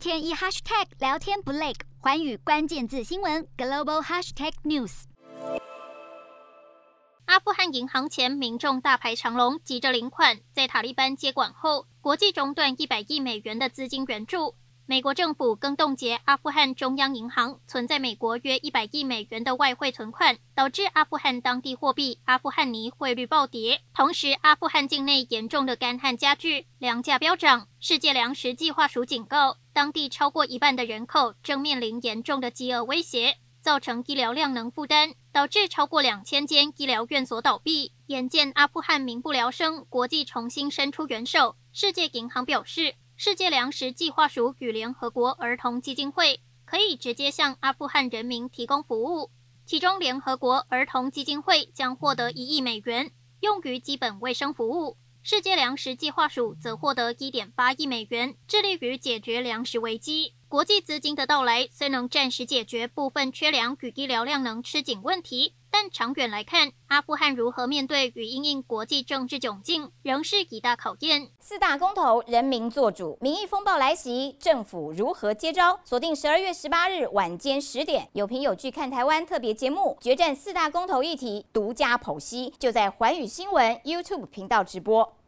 天一 hashtag 聊天不累，寰宇关键字新闻 global hashtag news。阿富汗银行前民众大排长龙，急着领款。在塔利班接管后，国际中断一百亿美元的资金援助。美国政府更冻结阿富汗中央银行存在美国约一百亿美元的外汇存款，导致阿富汗当地货币阿富汗尼汇率暴跌。同时，阿富汗境内严重的干旱加剧，粮价飙涨。世界粮食计划署警告，当地超过一半的人口正面临严重的饥饿威胁，造成医疗量能负担，导致超过两千间医疗院所倒闭。眼见阿富汗民不聊生，国际重新伸出援手。世界银行表示。世界粮食计划署与联合国儿童基金会可以直接向阿富汗人民提供服务，其中联合国儿童基金会将获得一亿美元，用于基本卫生服务；世界粮食计划署则获得一点八亿美元，致力于解决粮食危机。国际资金的到来虽能暂时解决部分缺粮与医疗量能吃紧问题。但长远来看，阿富汗如何面对与因应国际政治窘境，仍是一大考验。四大公投，人民做主，民意风暴来袭，政府如何接招？锁定十二月十八日晚间十点，有凭有据看台湾特别节目，决战四大公投议题，独家剖析，就在寰宇新闻 YouTube 频道直播。